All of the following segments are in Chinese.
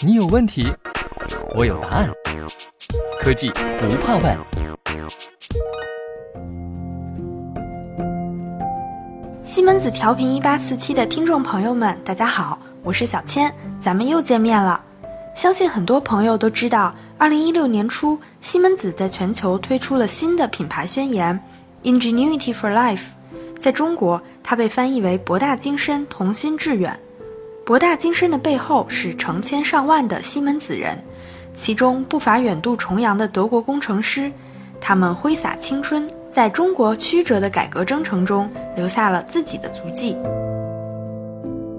你有问题，我有答案。科技不怕问。西门子调频一八四七的听众朋友们，大家好，我是小千，咱们又见面了。相信很多朋友都知道，二零一六年初，西门子在全球推出了新的品牌宣言 “Ingenuity for Life”。在中国，它被翻译为“博大精深，同心致远”。博大精深的背后是成千上万的西门子人，其中不乏远渡重洋的德国工程师，他们挥洒青春，在中国曲折的改革征程中留下了自己的足迹。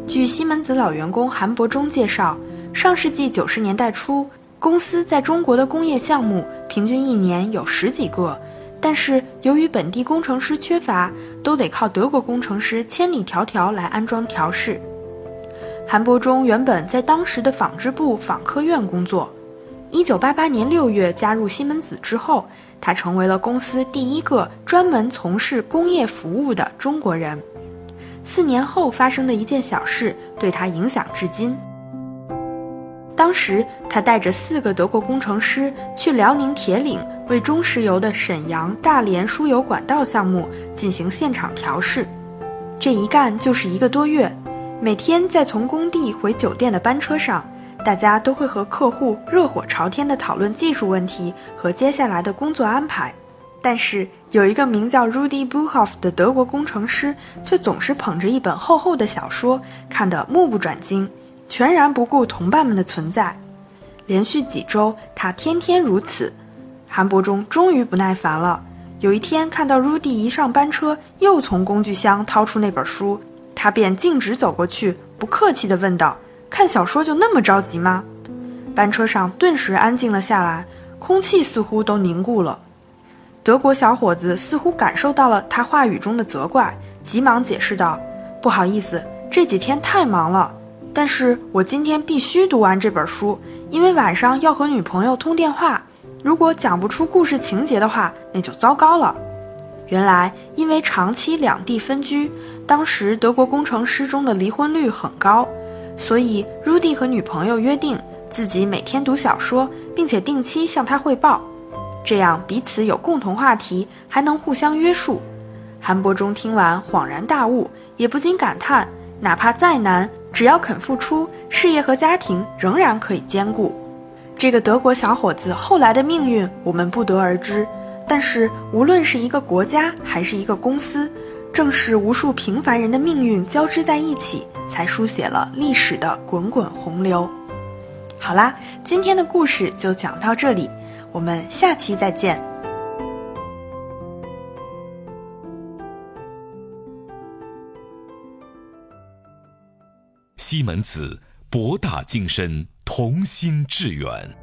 据西门子老员工韩伯忠介绍。上世纪九十年代初，公司在中国的工业项目平均一年有十几个，但是由于本地工程师缺乏，都得靠德国工程师千里迢迢来安装调试。韩伯忠原本在当时的纺织部纺科院工作，一九八八年六月加入西门子之后，他成为了公司第一个专门从事工业服务的中国人。四年后发生的一件小事，对他影响至今。当时，他带着四个德国工程师去辽宁铁岭，为中石油的沈阳大连输油管道项目进行现场调试。这一干就是一个多月，每天在从工地回酒店的班车上，大家都会和客户热火朝天地讨论技术问题和接下来的工作安排。但是，有一个名叫 Rudy Buchhoff 的德国工程师，却总是捧着一本厚厚的小说，看得目不转睛。全然不顾同伴们的存在，连续几周，他天天如此。韩伯中终于不耐烦了。有一天，看到 Rudy 一上班车，又从工具箱掏出那本书，他便径直走过去，不客气地问道：“看小说就那么着急吗？”班车上顿时安静了下来，空气似乎都凝固了。德国小伙子似乎感受到了他话语中的责怪，急忙解释道：“不好意思，这几天太忙了。”但是我今天必须读完这本书，因为晚上要和女朋友通电话。如果讲不出故事情节的话，那就糟糕了。原来，因为长期两地分居，当时德国工程师中的离婚率很高，所以 Rudy 和女朋友约定自己每天读小说，并且定期向他汇报，这样彼此有共同话题，还能互相约束。韩伯忠听完恍然大悟，也不禁感叹：哪怕再难。只要肯付出，事业和家庭仍然可以兼顾。这个德国小伙子后来的命运我们不得而知，但是无论是一个国家还是一个公司，正是无数平凡人的命运交织在一起，才书写了历史的滚滚洪流。好啦，今天的故事就讲到这里，我们下期再见。西门子，博大精深，同心致远。